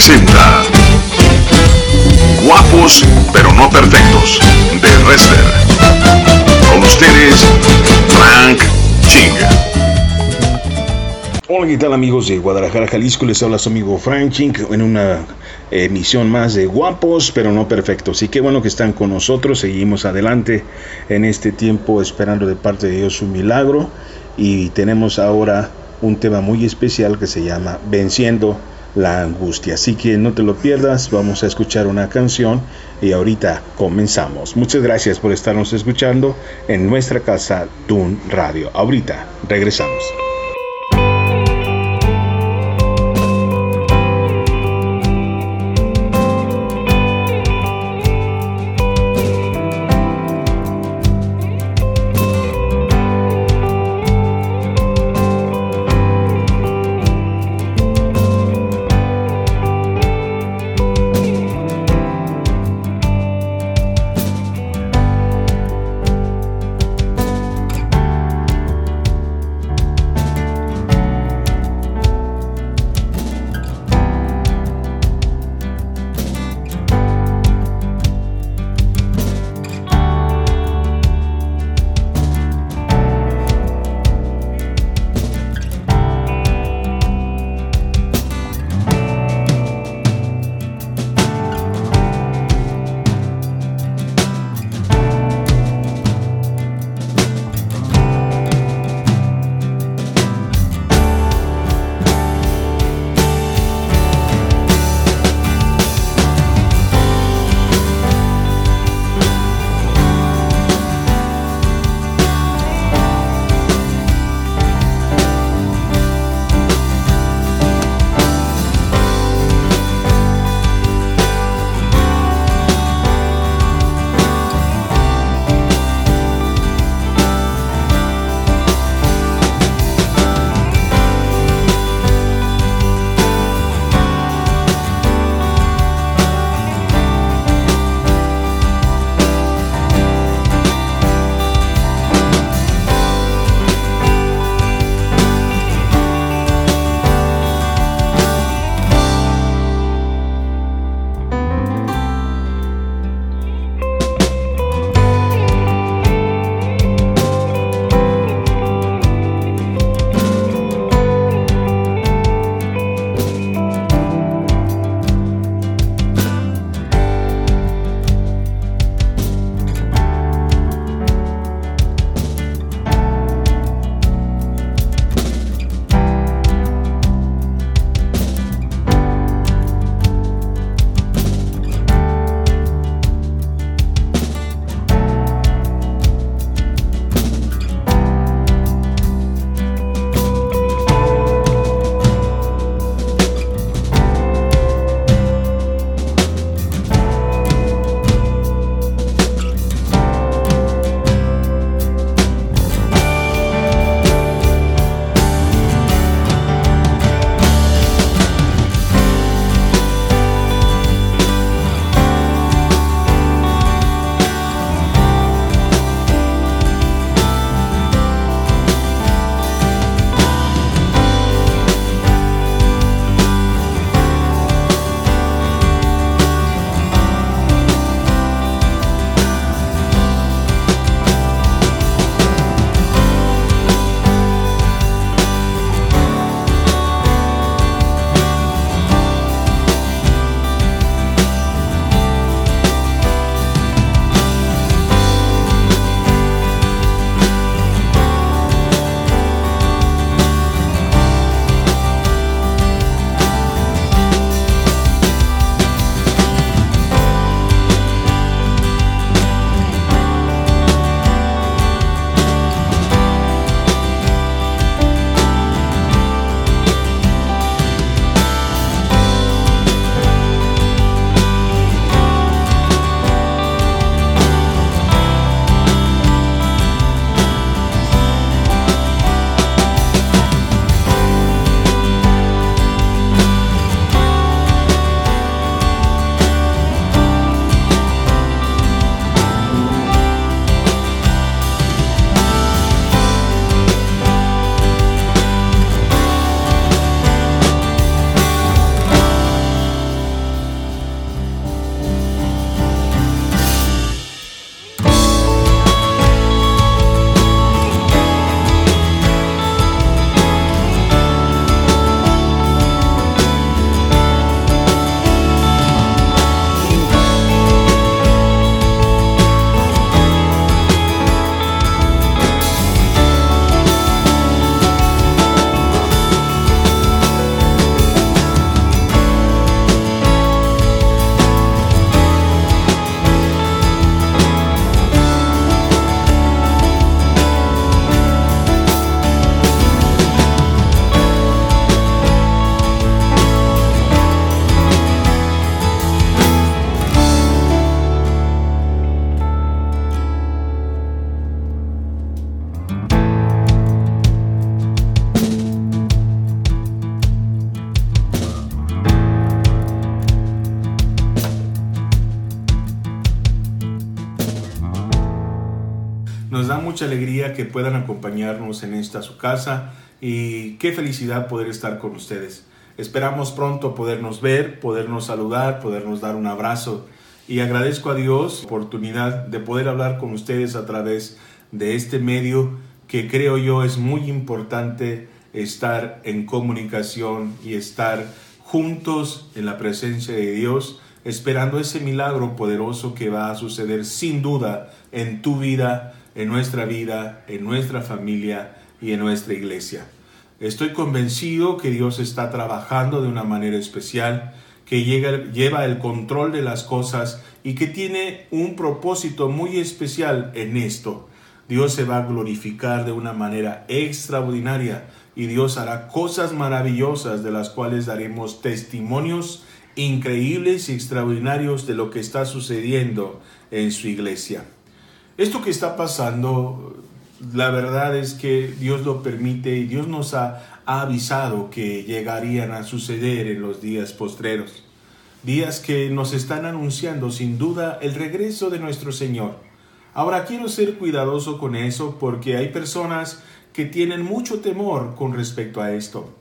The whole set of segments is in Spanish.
presenta Guapos pero no perfectos de Wrestler. Con ustedes, Frank Ching. Hola, ¿qué tal amigos de Guadalajara, Jalisco? Les habla su amigo Frank Ching en una emisión más de Guapos pero no perfectos. Y qué bueno que están con nosotros. Seguimos adelante en este tiempo esperando de parte de Dios un milagro. Y tenemos ahora un tema muy especial que se llama Venciendo la angustia. Así que no te lo pierdas, vamos a escuchar una canción y ahorita comenzamos. Muchas gracias por estarnos escuchando en nuestra casa Dun Radio. Ahorita regresamos. Mucha alegría que puedan acompañarnos en esta su casa y qué felicidad poder estar con ustedes. Esperamos pronto podernos ver, podernos saludar, podernos dar un abrazo y agradezco a Dios la oportunidad de poder hablar con ustedes a través de este medio que creo yo es muy importante estar en comunicación y estar juntos en la presencia de Dios, esperando ese milagro poderoso que va a suceder sin duda en tu vida, en nuestra vida, en nuestra familia y en nuestra iglesia. Estoy convencido que Dios está trabajando de una manera especial, que lleva el control de las cosas y que tiene un propósito muy especial en esto. Dios se va a glorificar de una manera extraordinaria y Dios hará cosas maravillosas de las cuales daremos testimonios increíbles y extraordinarios de lo que está sucediendo en su iglesia. Esto que está pasando, la verdad es que Dios lo permite y Dios nos ha, avisado que llegarían a suceder en los días postreros. Días que nos están anunciando sin duda el regreso de nuestro Señor. Ahora quiero ser cuidadoso con eso porque hay personas que tienen mucho temor con respecto a esto.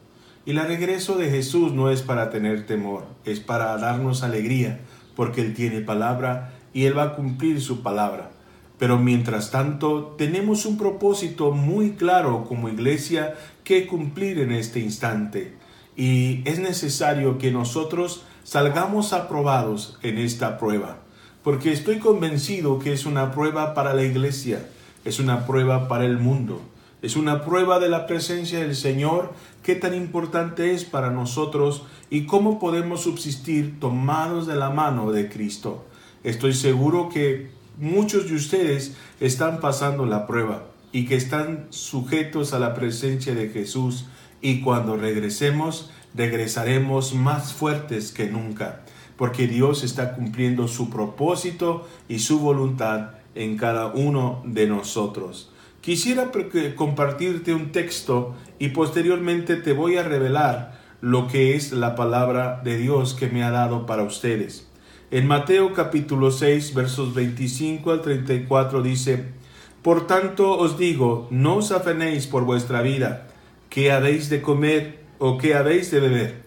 Y el regreso de Jesús no es para tener temor, es para darnos alegría, porque Él tiene palabra y Él va a cumplir su palabra. Pero mientras tanto, tenemos un propósito muy claro como iglesia que cumplir en este instante. Y es necesario que nosotros salgamos aprobados en esta prueba, porque estoy convencido que es una prueba para la iglesia, es una prueba para el mundo, es una prueba de la presencia del Señor, qué tan importante es para nosotros y cómo podemos subsistir tomados de la mano de Cristo. Estoy seguro que muchos de ustedes están pasando la prueba y que están sujetos a la presencia de Jesús y cuando regresemos, regresaremos más fuertes que nunca, porque Dios está cumpliendo su propósito y su voluntad en cada uno de nosotros. Quisiera compartirte un texto y posteriormente te voy a revelar lo que es la palabra de Dios que me ha dado para ustedes. En Mateo capítulo 6 versos 25 al 34 dice, Por tanto os digo, no os afanéis por vuestra vida, qué habéis de comer o qué habéis de beber,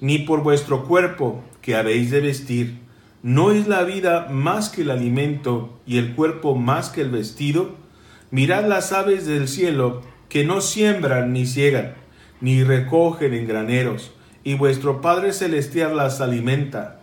ni por vuestro cuerpo, qué habéis de vestir. ¿No es la vida más que el alimento y el cuerpo más que el vestido? Mirad las aves del cielo, que no siembran ni ciegan, ni recogen en graneros, y vuestro Padre Celestial las alimenta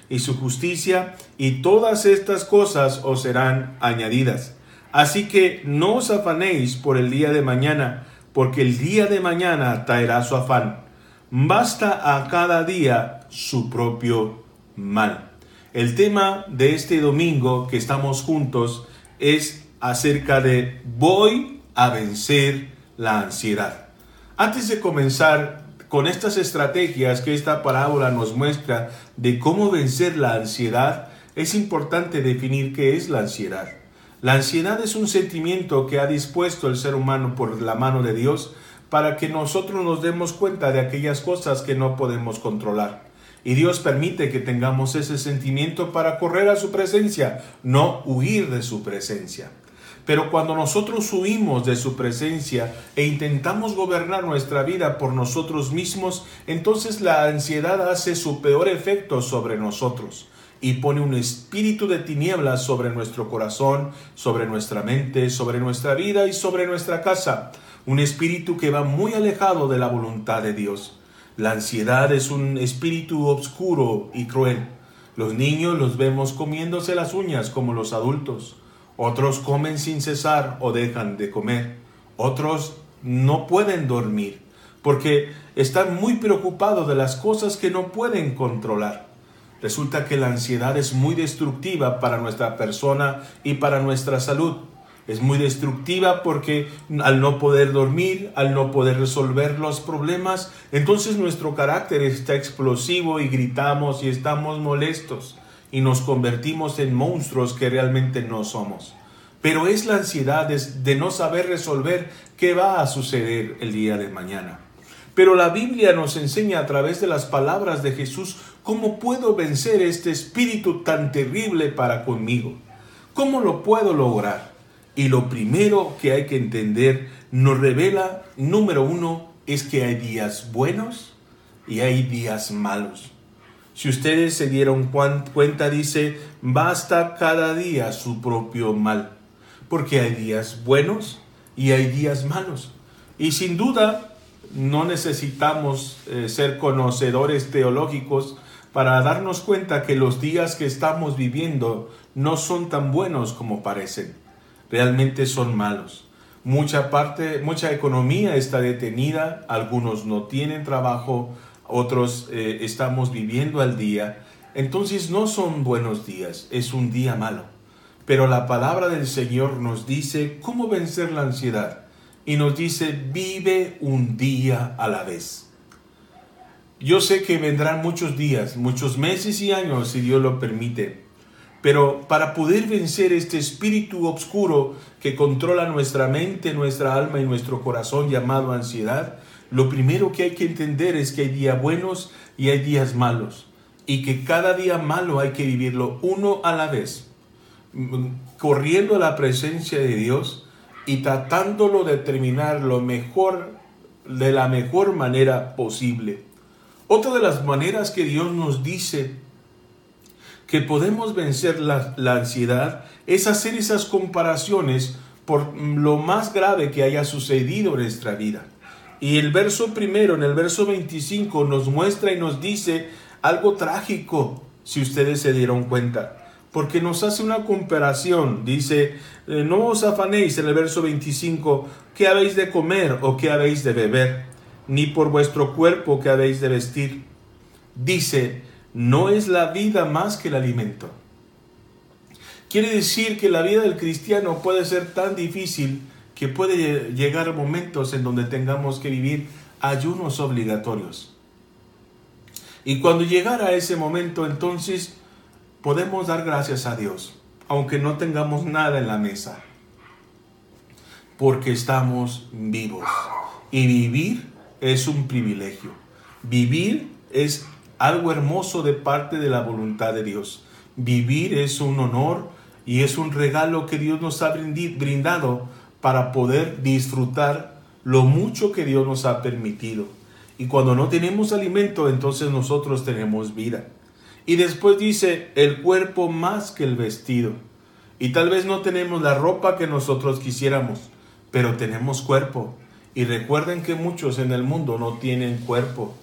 y su justicia, y todas estas cosas os serán añadidas. Así que no os afanéis por el día de mañana, porque el día de mañana traerá su afán. Basta a cada día su propio mal. El tema de este domingo que estamos juntos es acerca de voy a vencer la ansiedad. Antes de comenzar con estas estrategias que esta parábola nos muestra de cómo vencer la ansiedad, es importante definir qué es la ansiedad. La ansiedad es un sentimiento que ha dispuesto el ser humano por la mano de Dios para que nosotros nos demos cuenta de aquellas cosas que no podemos controlar. Y Dios permite que tengamos ese sentimiento para correr a su presencia, no huir de su presencia. Pero cuando nosotros huimos de su presencia e intentamos gobernar nuestra vida por nosotros mismos, entonces la ansiedad hace su peor efecto sobre nosotros y pone un espíritu de tinieblas sobre nuestro corazón, sobre nuestra mente, sobre nuestra vida y sobre nuestra casa. Un espíritu que va muy alejado de la voluntad de Dios. La ansiedad es un espíritu oscuro y cruel. Los niños los vemos comiéndose las uñas como los adultos. Otros comen sin cesar o dejan de comer. Otros no pueden dormir porque están muy preocupados de las cosas que no pueden controlar. Resulta que la ansiedad es muy destructiva para nuestra persona y para nuestra salud. Es muy destructiva porque al no poder dormir, al no poder resolver los problemas, entonces nuestro carácter está explosivo y gritamos y estamos molestos y nos convertimos en monstruos que realmente no somos. Pero es la ansiedad de no saber resolver qué va a suceder el día de mañana. Pero la Biblia nos enseña a través de las palabras de Jesús cómo puedo vencer este espíritu tan terrible para conmigo. ¿Cómo lo puedo lograr? Y lo primero que hay que entender nos revela, número uno, es que hay días buenos y hay días malos. Si ustedes se dieron cuenta, dice, basta cada día su propio mal, porque hay días buenos y hay días malos. Y sin duda, no necesitamos eh, ser conocedores teológicos para darnos cuenta que los días que estamos viviendo no son tan buenos como parecen. Realmente son malos. Mucha parte, mucha economía está detenida, algunos no tienen trabajo, otros eh, estamos viviendo al día. Entonces no son buenos días, es un día malo. Pero la palabra del Señor nos dice cómo vencer la ansiedad y nos dice, vive un día a la vez. Yo sé que vendrán muchos días, muchos meses y años, si Dios lo permite, pero para poder vencer este espíritu oscuro que controla nuestra mente, nuestra alma y nuestro corazón llamado ansiedad, lo primero que hay que entender es que hay días buenos y hay días malos, y que cada día malo hay que vivirlo uno a la vez, corriendo a la presencia de Dios, y tratándolo de terminar lo mejor, de la mejor manera posible. Otra de las maneras que Dios nos dice que podemos vencer la, la ansiedad es hacer esas comparaciones por lo más grave que haya sucedido en nuestra vida. Y el verso primero, en el verso 25, nos muestra y nos dice algo trágico, si ustedes se dieron cuenta porque nos hace una comparación. Dice, eh, no os afanéis en el verso 25, ¿qué habéis de comer o qué habéis de beber? Ni por vuestro cuerpo que habéis de vestir. Dice, no es la vida más que el alimento. Quiere decir que la vida del cristiano puede ser tan difícil que puede llegar momentos en donde tengamos que vivir ayunos obligatorios. Y cuando llegara ese momento, entonces podemos dar gracias a Dios, aunque no tengamos nada en la mesa, porque estamos vivos. Y vivir es un privilegio. Vivir es algo hermoso de parte de la voluntad de Dios. Vivir es un honor y es un regalo que Dios nos ha brindado para poder disfrutar lo mucho que Dios nos ha permitido. Y cuando no tenemos alimento, entonces nosotros tenemos vida. Y después dice, el cuerpo más que el vestido. Y tal vez no tenemos la ropa que nosotros quisiéramos, pero tenemos cuerpo. Y recuerden que muchos en el mundo no tienen cuerpo.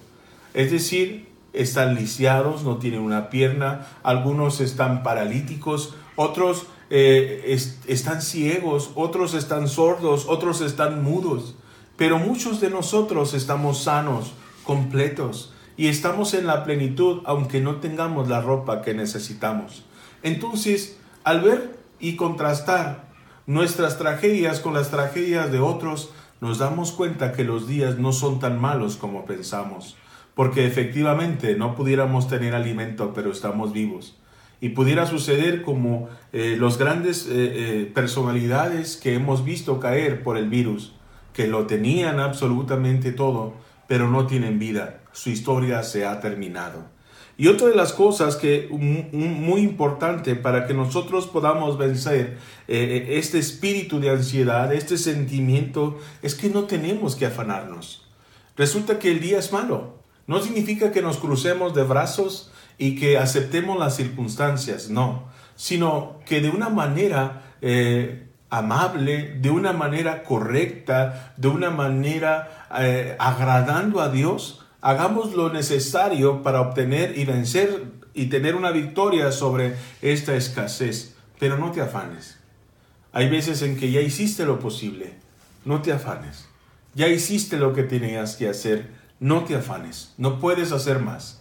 Es decir, están lisiados, no tienen una pierna, algunos están paralíticos, otros eh, están ciegos, otros están sordos, otros están mudos. Pero muchos de nosotros estamos sanos, completos y estamos en la plenitud aunque no tengamos la ropa que necesitamos. Entonces, al ver y contrastar nuestras tragedias con las tragedias de otros, nos damos cuenta que los días no son tan malos como pensamos, porque efectivamente no pudiéramos tener alimento, pero estamos vivos. Y pudiera suceder como eh, los grandes eh, eh, personalidades que hemos visto caer por el virus, que lo tenían absolutamente todo, pero no tienen vida su historia se ha terminado. Y otra de las cosas que muy importante para que nosotros podamos vencer eh, este espíritu de ansiedad, este sentimiento, es que no tenemos que afanarnos. Resulta que el día es malo. No significa que nos crucemos de brazos y que aceptemos las circunstancias, no, sino que de una manera eh, amable, de una manera correcta, de una manera eh, agradando a Dios, hagamos lo necesario para obtener y vencer y tener una victoria sobre esta escasez. Pero no te afanes. Hay veces en que ya hiciste lo posible. No te afanes. Ya hiciste lo que tenías que hacer. No te afanes. No puedes hacer más.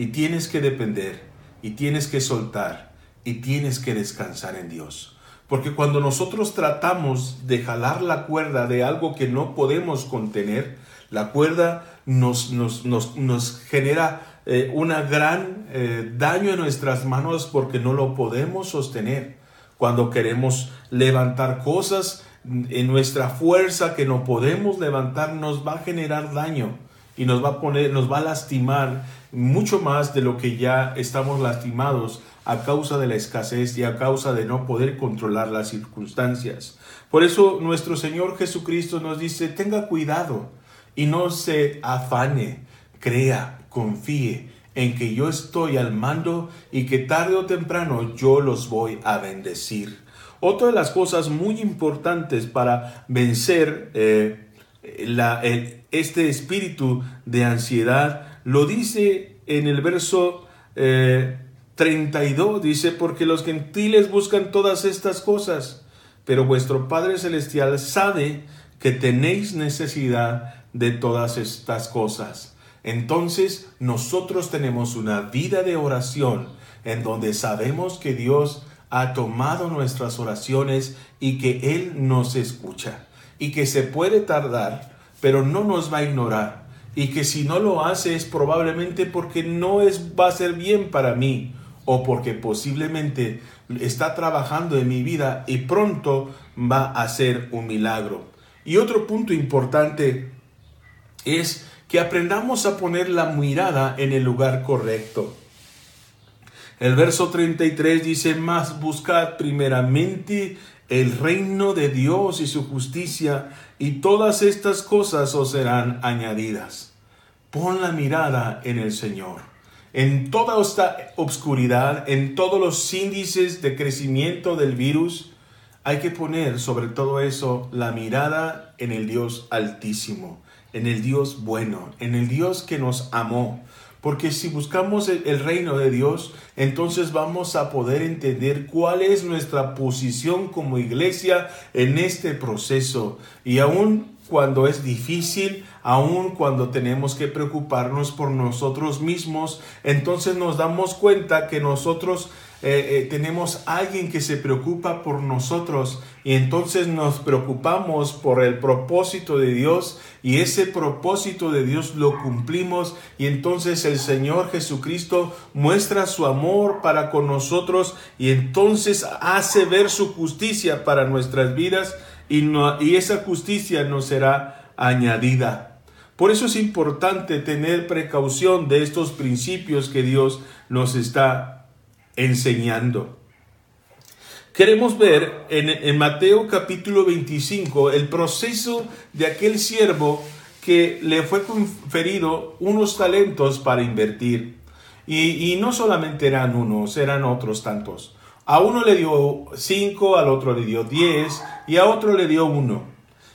Y tienes que depender. Y tienes que soltar. Y tienes que descansar en Dios. Porque cuando nosotros tratamos de jalar la cuerda de algo que no podemos contener, la cuerda nos, nos, nos, nos genera eh, una gran eh, daño en nuestras manos porque no lo podemos sostener. Cuando queremos levantar cosas en nuestra fuerza que no podemos levantar, nos va a generar daño y nos va a poner, nos va a lastimar mucho más de lo que ya estamos lastimados a causa de la escasez y a causa de no poder controlar las circunstancias. Por eso nuestro Señor Jesucristo nos dice, tenga cuidado y no se afane, crea, confíe en que yo estoy al mando y que tarde o temprano yo los voy a bendecir. Otra de las cosas muy importantes para vencer eh, este espíritu de ansiedad lo dice en el verso 32, eh, dice, porque los gentiles buscan todas estas cosas, pero vuestro Padre Celestial sabe que tenéis necesidad de todas estas cosas. Entonces nosotros tenemos una vida de oración en donde sabemos que Dios ha tomado nuestras oraciones y que Él nos escucha y que se puede tardar, pero no nos va a ignorar y que si no lo hace es probablemente porque no es, va a ser bien para mí o porque posiblemente está trabajando en mi vida y pronto va a ser un milagro. Y otro punto importante es que aprendamos a poner la mirada en el lugar correcto. El verso 33 dice, más buscad primeramente el reino de Dios y su justicia, y todas estas cosas os serán añadidas. Pon la mirada en el Señor. En toda esta obscuridad, en todos los índices de crecimiento del virus, hay que poner sobre todo eso la mirada en el Dios altísimo en el Dios bueno, en el Dios que nos amó. Porque si buscamos el, reino de Dios, entonces vamos a poder entender cuál es nuestra posición como iglesia en este proceso. Y aún cuando es difícil, aún cuando tenemos que preocuparnos por nosotros mismos, entonces nos damos cuenta que nosotros eh, eh, tenemos alguien que se preocupa por nosotros y entonces nos preocupamos por el propósito de Dios y ese propósito de Dios lo cumplimos y entonces el Señor Jesucristo muestra su amor para con nosotros y entonces hace ver su justicia para nuestras vidas y, y esa justicia nos será añadida. Por eso es importante tener precaución de estos principios que Dios nos está enseñando. Queremos ver en, Mateo capítulo 25 el proceso de aquel siervo que le fue conferido unos talentos para invertir. Y, y, no solamente eran unos, eran otros tantos. A uno le dio cinco, al otro le dio diez y a otro le dio uno.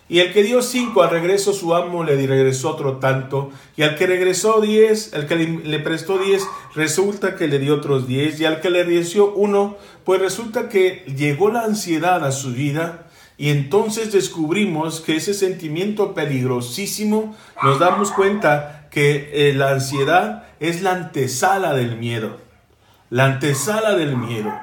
Y el que dio cinco al regreso su amo le regresó otro tanto. Y al que regresó diez, el que le prestó diez, resulta que le dio otros diez. Y al que le dio uno, pues resulta que llegó la ansiedad a su vida. Y entonces descubrimos que ese sentimiento peligrosísimo, nos damos cuenta que eh, la ansiedad es la antesala del miedo. La antesala del miedo.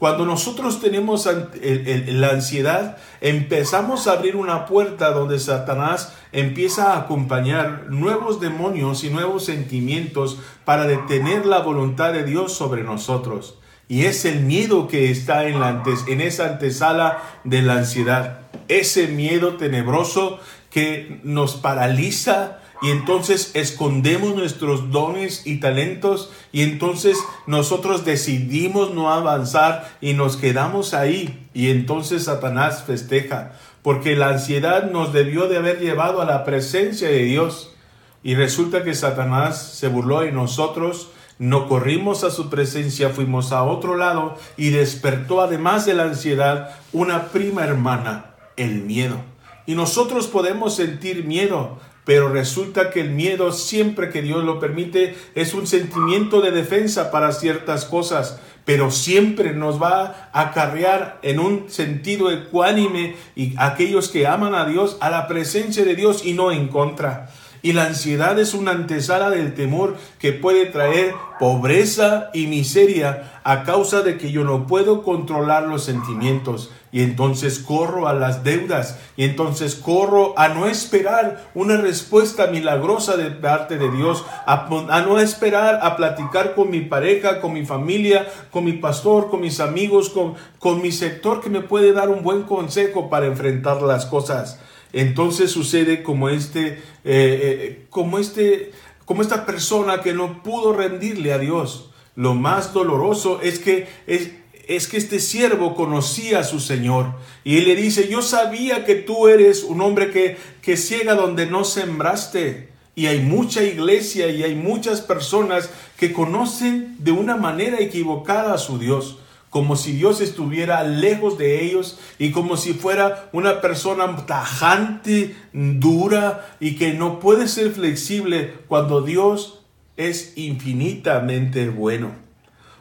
Cuando nosotros tenemos la ansiedad, empezamos a abrir una puerta donde Satanás empieza a acompañar nuevos demonios y nuevos sentimientos para detener la voluntad de Dios sobre nosotros. Y es el miedo que está en, la esa antesala de la ansiedad. Ese miedo tenebroso que nos paraliza, y entonces escondemos nuestros dones y talentos y entonces nosotros decidimos no avanzar y nos quedamos ahí y entonces Satanás festeja porque la ansiedad nos debió de haber llevado a la presencia de Dios y resulta que Satanás se burló de nosotros no corrimos a su presencia, fuimos a otro lado y despertó además de la ansiedad una prima hermana, el miedo. Y nosotros podemos sentir miedo, pero resulta que el miedo siempre que Dios lo permite es un sentimiento de defensa para ciertas cosas, pero siempre nos va a acarrear en un sentido ecuánime y aquellos que aman a Dios a la presencia de Dios y no en contra. Y la ansiedad es una antesala del temor que puede traer pobreza y miseria a causa de que yo no puedo controlar los sentimientos. Y entonces corro a las deudas. Y entonces corro a no esperar una respuesta milagrosa de parte de Dios. A, no esperar a platicar con mi pareja, con mi familia, con mi pastor, con mis amigos, con, con mi sector que me puede dar un buen consejo para enfrentar las cosas entonces sucede como este, eh, eh, como este, como esta persona que no pudo rendirle a Dios. Lo más doloroso es que es, es que este siervo conocía a su Señor y él le dice, yo sabía que tú eres un hombre que, que ciega donde no sembraste. Y hay mucha iglesia y hay muchas personas que conocen de una manera equivocada a su Dios como si Dios estuviera lejos de ellos y como si fuera una persona tajante, dura y que no puede ser flexible cuando Dios es infinitamente bueno.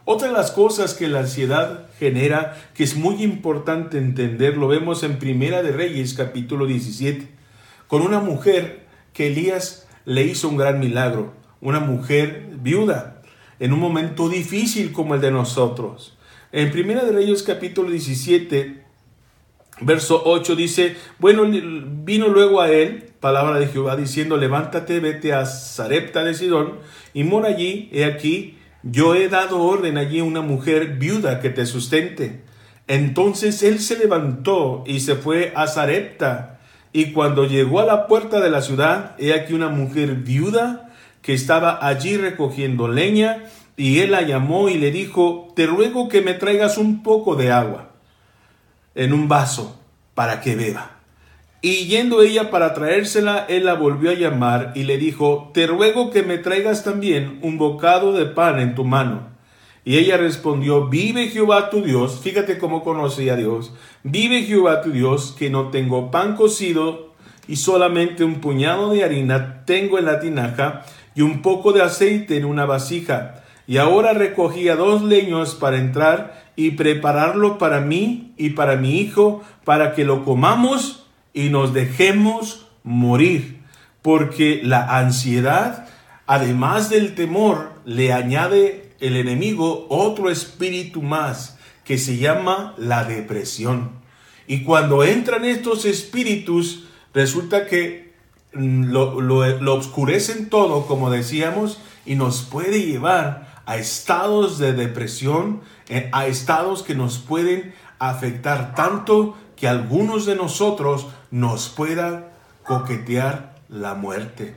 Otra de las cosas que la ansiedad genera, que es muy importante entender, lo vemos en Primera de Reyes capítulo 17, con una mujer que Elías le hizo un gran milagro, una mujer viuda, en un momento difícil como el de nosotros. En Primera de Reyes capítulo 17, verso 8 dice, bueno, vino luego a él palabra de Jehová diciendo, levántate, vete a Sarepta de Sidón y mora allí, he aquí, yo he dado orden allí a una mujer viuda que te sustente. Entonces él se levantó y se fue a Sarepta. Y cuando llegó a la puerta de la ciudad, he aquí una mujer viuda que estaba allí recogiendo leña y él la llamó y le dijo, te ruego que me traigas un poco de agua en un vaso para que beba. Y yendo ella para traérsela, él la volvió a llamar y le dijo, te ruego que me traigas también un bocado de pan en tu mano. Y ella respondió, vive Jehová tu Dios, fíjate cómo conocía a Dios, vive Jehová tu Dios, que no tengo pan cocido y solamente un puñado de harina tengo en la tinaja y un poco de aceite en una vasija y ahora recogía dos leños para entrar y prepararlo para mí y para mi hijo, para que lo comamos y nos dejemos morir. Porque la ansiedad, además del temor, le añade el enemigo otro espíritu más, que se llama la depresión. Y cuando entran estos espíritus, resulta que mm, lo, lo, lo oscurecen todo, como decíamos, y nos puede llevar a estados de depresión, eh, a estados que nos pueden afectar tanto que algunos de nosotros nos pueda coquetear la muerte.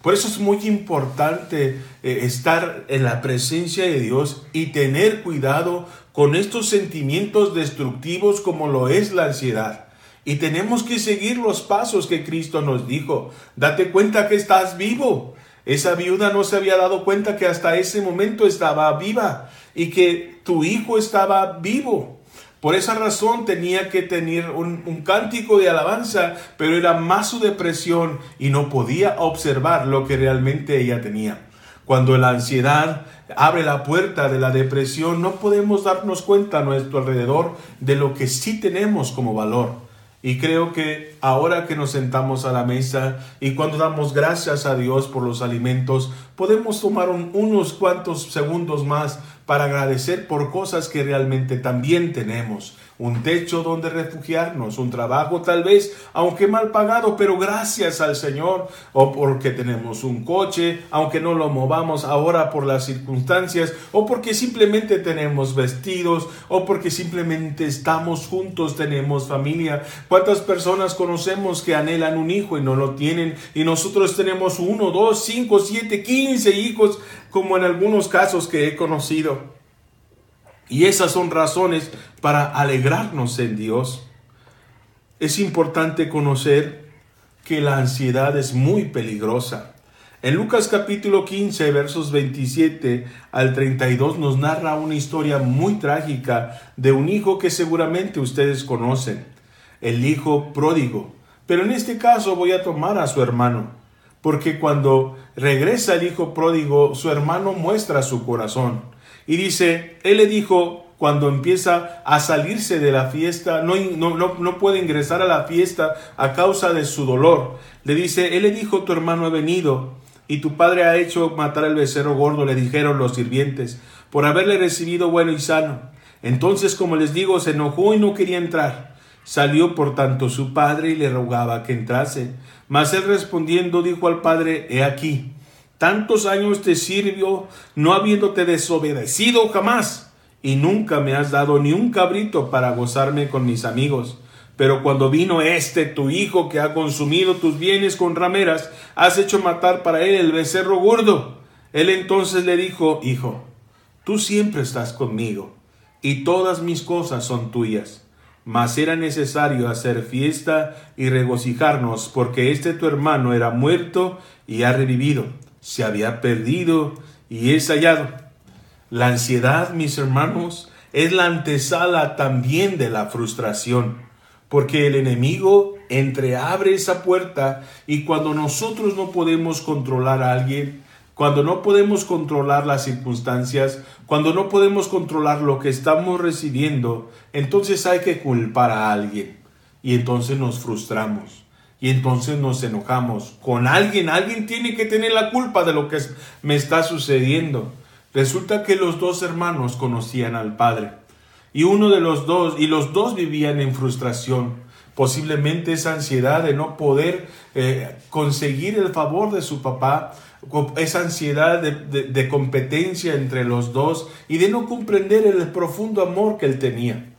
Por eso es muy importante eh, estar en la presencia de Dios y tener cuidado con estos sentimientos destructivos como lo es la ansiedad. Y tenemos que seguir los pasos que Cristo nos dijo. Date cuenta que estás vivo. Esa viuda no se había dado cuenta que hasta ese momento estaba viva y que tu hijo estaba vivo. Por esa razón tenía que tener un, cántico de alabanza, pero era más su depresión y no podía observar lo que realmente ella tenía. Cuando la ansiedad abre la puerta de la depresión, no podemos darnos cuenta a nuestro alrededor de lo que sí tenemos como valor. Y creo que ahora que nos sentamos a la mesa y cuando damos gracias a Dios por los alimentos, podemos tomar unos cuantos segundos más para agradecer por cosas que realmente también tenemos un techo donde refugiarnos, un trabajo tal vez, aunque mal pagado, pero gracias al Señor, o porque tenemos un coche, aunque no lo movamos ahora por las circunstancias, o porque simplemente tenemos vestidos, o porque simplemente estamos juntos, tenemos familia. ¿Cuántas personas conocemos que anhelan un hijo y no lo tienen? Y nosotros tenemos uno, dos, cinco, siete, quince hijos, como en algunos casos que he conocido. Y esas son razones para alegrarnos en Dios. Es importante conocer que la ansiedad es muy peligrosa. En Lucas capítulo 15, versos 27 al 32 nos narra una historia muy trágica de un hijo que seguramente ustedes conocen, el hijo pródigo. Pero en este caso voy a tomar a su hermano, porque cuando regresa el hijo pródigo, su hermano muestra su corazón. Y dice, él le dijo, cuando empieza a salirse de la fiesta, no, no, no, puede ingresar a la fiesta a causa de su dolor. Le dice, él le dijo, tu hermano ha venido y tu padre ha hecho matar al becerro gordo, le dijeron los sirvientes, por haberle recibido bueno y sano. Entonces, como les digo, se enojó y no quería entrar. Salió por tanto su padre y le rogaba que entrase. Mas él respondiendo dijo al padre, He aquí, tantos años te sirvió, no habiéndote desobedecido jamás, y nunca me has dado ni un cabrito para gozarme con mis amigos. Pero cuando vino este tu hijo que ha consumido tus bienes con rameras, has hecho matar para él el becerro gordo. Él entonces le dijo, Hijo, tú siempre estás conmigo, y todas mis cosas son tuyas. Mas era necesario hacer fiesta y regocijarnos, porque este tu hermano era muerto y ha revivido, se había perdido y es hallado. La ansiedad, mis hermanos, es la antesala también de la frustración porque el enemigo entreabre esa puerta y cuando nosotros no podemos controlar a alguien, cuando no podemos controlar las circunstancias, cuando no podemos controlar lo que estamos recibiendo, entonces hay que culpar a alguien y entonces nos frustramos. Y entonces nos enojamos con alguien. Alguien tiene que tener la culpa de lo que me está sucediendo. Resulta que los dos hermanos conocían al Padre y uno de los dos, y los dos vivían en frustración, posiblemente esa ansiedad de no poder eh, conseguir el favor de su papá, esa ansiedad de competencia entre los dos y de no comprender el profundo amor que él tenía.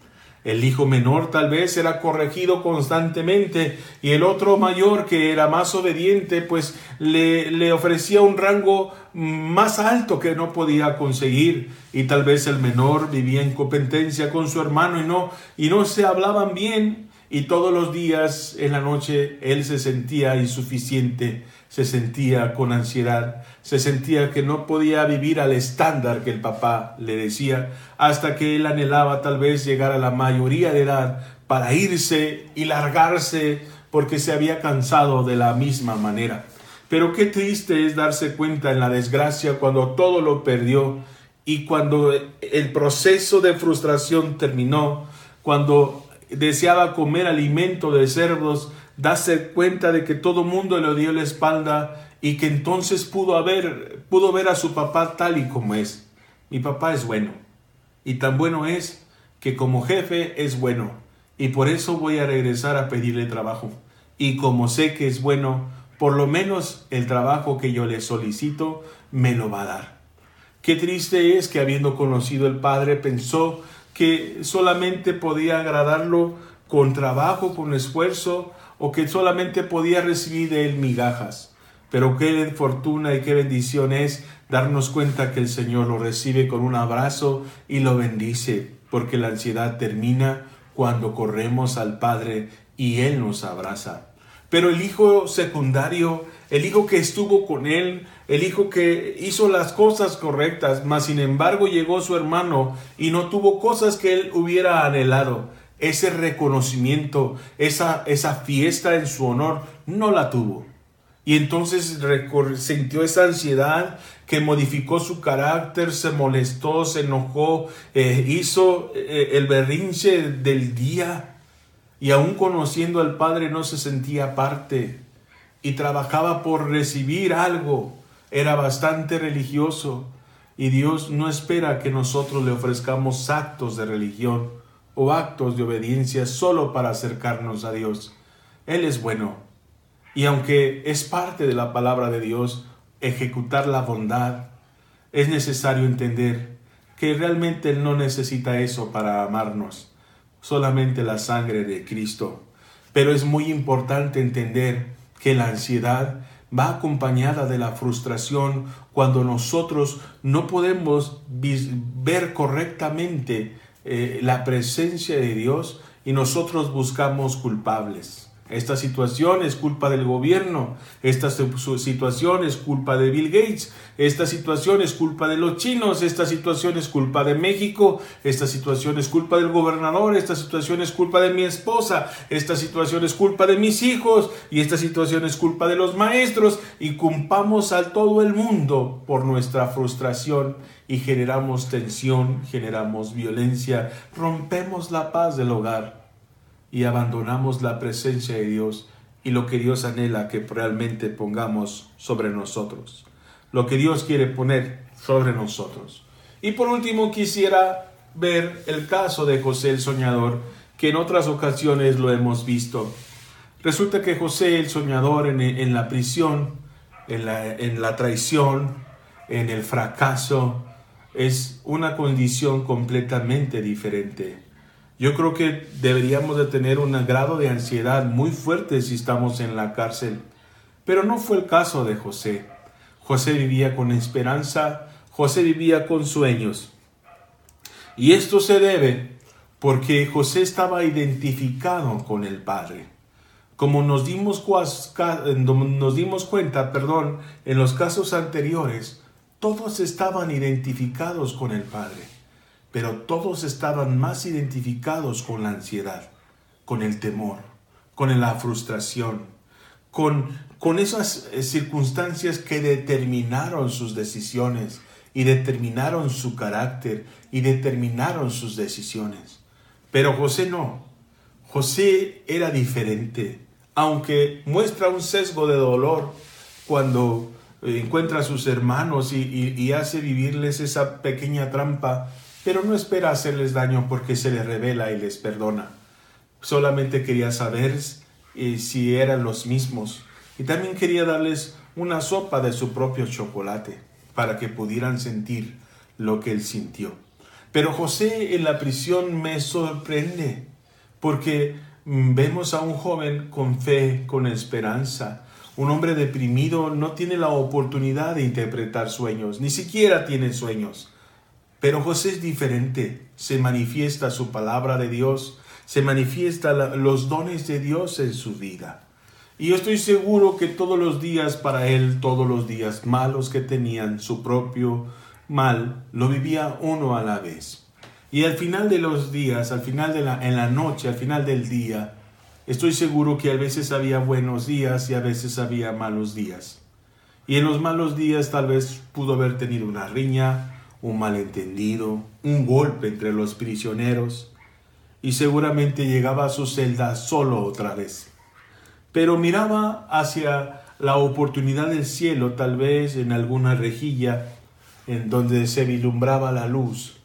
El hijo menor tal vez era corregido constantemente y el otro mayor que era más obediente pues le, le, ofrecía un rango más alto que no podía conseguir. Y tal vez el menor vivía en competencia con su hermano y no y no se hablaban bien y todos los días en la noche él se sentía insuficiente se sentía con ansiedad, se sentía que no podía vivir al estándar que el papá le decía, hasta que él anhelaba tal vez llegar a la mayoría de edad para irse y largarse porque se había cansado de la misma manera. Pero qué triste es darse cuenta en la desgracia cuando todo lo perdió y cuando el proceso de frustración terminó, cuando deseaba comer alimento de cerdos, darse cuenta de que todo mundo le dio la espalda y que entonces pudo, haber, pudo ver a su papá tal y como es. Mi papá es bueno y tan bueno es que como jefe es bueno y por eso voy a regresar a pedirle trabajo. Y como sé que es bueno, por lo menos el trabajo que yo le solicito me lo va a dar. Qué triste es que habiendo conocido el Padre pensó que solamente podía agradarlo con trabajo, con esfuerzo, o que solamente podía recibir de él migajas. Pero qué fortuna y qué bendición es darnos cuenta que el Señor lo recibe con un abrazo y lo bendice, porque la ansiedad termina cuando corremos al Padre y Él nos abraza. Pero el hijo secundario, el hijo que estuvo con él, el hijo que hizo las cosas correctas, mas sin embargo llegó su hermano y no tuvo cosas que él hubiera anhelado ese reconocimiento, esa, esa fiesta en su honor, no la tuvo. Y entonces sintió esa ansiedad que modificó su carácter, se molestó, se enojó, eh, hizo eh, el berrinche del día y aún conociendo al Padre no se sentía parte y trabajaba por recibir algo. Era bastante religioso y Dios no espera que nosotros le ofrezcamos actos de religión o actos de obediencia solo para acercarnos a Dios. Él es bueno. Y aunque es parte de la palabra de Dios ejecutar la bondad, es necesario entender que realmente Él no necesita eso para amarnos, solamente la sangre de Cristo. Pero es muy importante entender que la ansiedad va acompañada de la frustración cuando nosotros no podemos ver correctamente eh, la presencia de Dios y nosotros buscamos culpables. Esta situación es culpa del gobierno. Esta situación es culpa de Bill Gates. Esta situación es culpa de los chinos. Esta situación es culpa de México. Esta situación es culpa del gobernador. Esta situación es culpa de mi esposa. Esta situación es culpa de mis hijos. Y esta situación es culpa de los maestros. Y culpamos a todo el mundo por nuestra frustración y generamos tensión, generamos violencia, rompemos la paz del hogar y abandonamos la presencia de Dios y lo que Dios anhela que realmente pongamos sobre nosotros. Lo que Dios quiere poner sobre nosotros. Y por último quisiera ver el caso de José el Soñador, que en otras ocasiones lo hemos visto. Resulta que José el Soñador en, la prisión, en la, en la traición, en el fracaso, es una condición completamente diferente. Yo creo que deberíamos de tener un grado de ansiedad muy fuerte si estamos en la cárcel. Pero no fue el caso de José. José vivía con esperanza, José vivía con sueños. Y esto se debe porque José estaba identificado con el Padre. Como nos dimos, nos dimos cuenta, perdón, en los casos anteriores, todos estaban identificados con el Padre pero todos estaban más identificados con la ansiedad, con el temor, con la frustración, con, con esas eh, circunstancias que determinaron sus decisiones y determinaron su carácter y determinaron sus decisiones. Pero José no. José era diferente, aunque muestra un sesgo de dolor cuando eh, encuentra a sus hermanos y hace vivirles esa pequeña trampa pero no espera hacerles daño porque se les revela y les perdona. Solamente quería saber eh, si eran los mismos y también quería darles una sopa de su propio chocolate para que pudieran sentir lo que él sintió. Pero José en la prisión me sorprende porque mm, vemos a un joven con fe, con esperanza. Un hombre deprimido no tiene la oportunidad de interpretar sueños, ni siquiera tiene sueños. Pero José es diferente, se manifiesta su palabra de Dios, se manifiesta los dones de Dios en su vida. Y yo estoy seguro que todos los días para él, todos los días malos que tenían su propio mal, lo vivía uno a la vez. Y al final de los días, al final de la, en la noche, al final del día, estoy seguro que a veces había buenos días y a veces había malos días. Y en los malos días tal vez pudo haber tenido una riña, un malentendido, un golpe entre los prisioneros, y seguramente llegaba a su celda solo otra vez. Pero miraba hacia la oportunidad del cielo, tal vez en alguna rejilla en donde se vislumbraba la luz,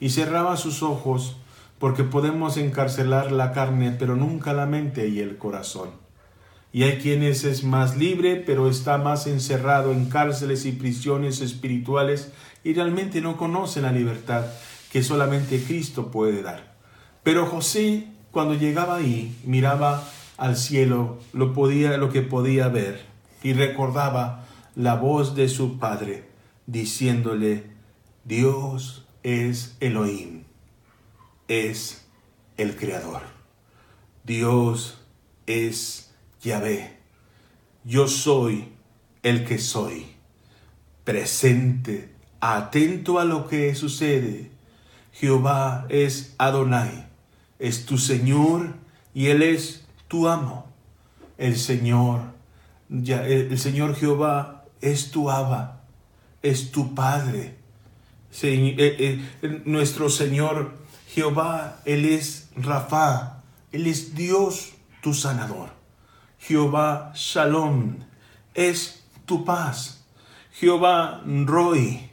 y cerraba sus ojos, porque podemos encarcelar la carne, pero nunca la mente y el corazón. Y hay quienes es más libre, pero está más encerrado en cárceles y prisiones espirituales y realmente no conocen la libertad que solamente Cristo puede dar. Pero José, cuando llegaba ahí, miraba al cielo lo, podía, lo que podía ver y recordaba la voz de su padre diciéndole, Dios es Elohim, es el Creador. Dios es Yahvé. Yo soy el que soy, presente atento a lo que sucede. Jehová es Adonai, es tu Señor y Él es tu amo. El Señor, el Señor Jehová es tu Abba, es tu Padre. Eh, eh, nuestro Señor Jehová, Él es Rafa, Él es Dios tu sanador. Jehová Shalom, es tu paz. Jehová Roy,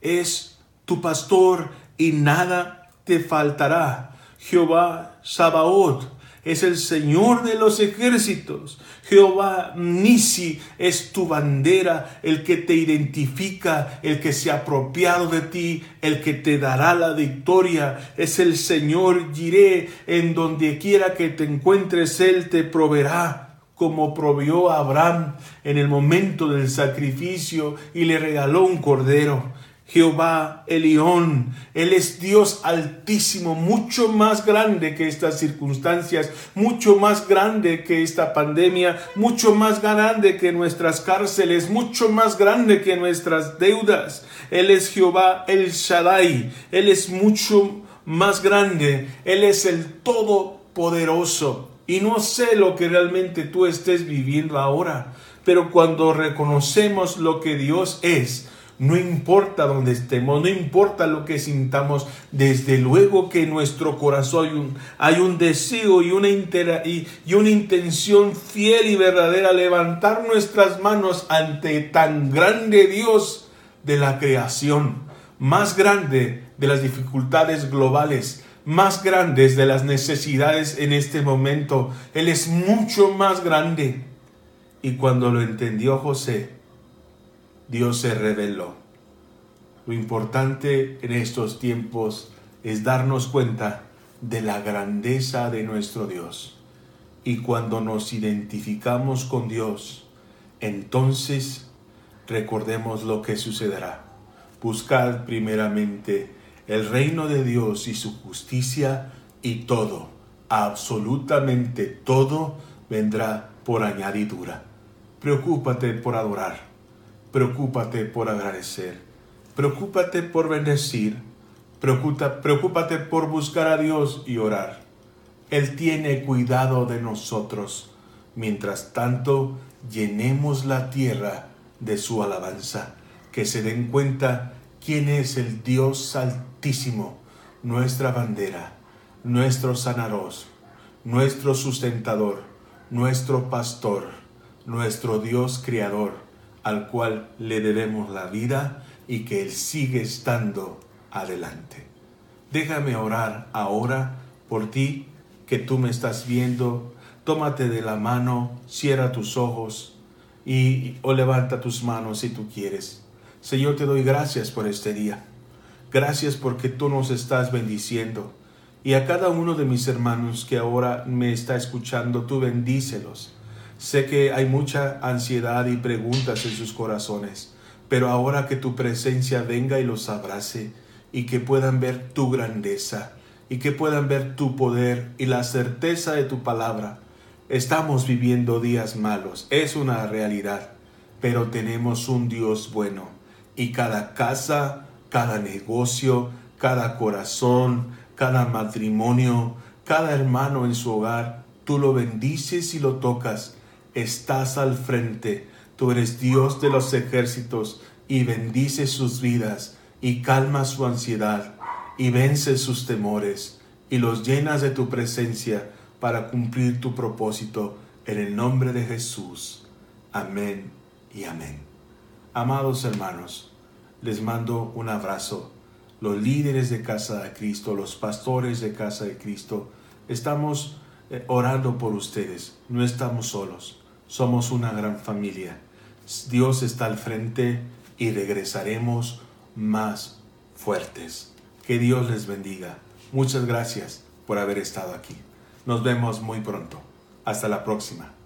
es tu pastor y nada te faltará. Jehová Sabaoth es el Señor de los ejércitos. Jehová Nisi es tu bandera, el que te identifica, el que se ha apropiado de ti, el que te dará la victoria. Es el Señor Jiré, en donde quiera que te encuentres, Él te proveerá como provió a Abraham en el momento del sacrificio y le regaló un cordero. Jehová Elión. Él es Dios altísimo, mucho más grande que estas circunstancias, mucho más grande que esta pandemia, mucho más grande que nuestras cárceles, mucho más grande que nuestras deudas. Él es Jehová El Shaddai. Él es mucho más grande. Él es el Todopoderoso. Y no sé lo que realmente tú estés viviendo ahora, pero cuando reconocemos lo que Dios es, no importa dónde estemos, no importa lo que sintamos, desde luego que en nuestro corazón hay un, deseo y una, y una intención fiel y verdadera, levantar nuestras manos ante tan grande Dios de la creación, más grande de las dificultades globales, más grandes de las necesidades en este momento. Él es mucho más grande. Y cuando lo entendió José, Dios se reveló. Lo importante en estos tiempos es darnos cuenta de la grandeza de nuestro Dios. Y cuando nos identificamos con Dios, entonces recordemos lo que sucederá. Buscad primeramente el reino de Dios y su justicia y todo, absolutamente todo, vendrá por añadidura. Preocúpate por adorar preocúpate por agradecer, preocúpate por bendecir, preocúpate por buscar a Dios y orar. Él tiene cuidado de nosotros. Mientras tanto, llenemos la tierra de su alabanza, que se den cuenta quién es el Dios altísimo, nuestra bandera, nuestro sanador, nuestro sustentador, nuestro pastor, nuestro Dios creador al cual le debemos la vida y que Él sigue estando adelante. Déjame orar ahora por ti que tú me estás viendo. Tómate de la mano, cierra tus ojos y o levanta tus manos si tú quieres. Señor, te doy gracias por este día. Gracias porque tú nos estás bendiciendo. Y a cada uno de mis hermanos que ahora me está escuchando, tú bendícelos Sé que hay mucha ansiedad y preguntas en sus corazones, pero ahora que tu presencia venga y los abrace y que puedan ver tu grandeza y que puedan ver tu poder y la certeza de tu palabra. Estamos viviendo días malos, es una realidad, pero tenemos un Dios bueno y cada casa, cada negocio, cada corazón, cada matrimonio, cada hermano en su hogar, tú lo bendices y lo tocas estás al frente, tú eres Dios de los ejércitos y bendices sus vidas y calmas su ansiedad y vences sus temores y los llenas de tu presencia para cumplir tu propósito en el nombre de Jesús. Amén y amén. Amados hermanos, les mando un abrazo. Los líderes de Casa de Cristo, los pastores de Casa de Cristo, estamos eh, orando por ustedes. No estamos solos. Somos una gran familia. Dios está al frente y regresaremos más fuertes. Que Dios les bendiga. Muchas gracias por haber estado aquí. Nos vemos muy pronto. Hasta la próxima.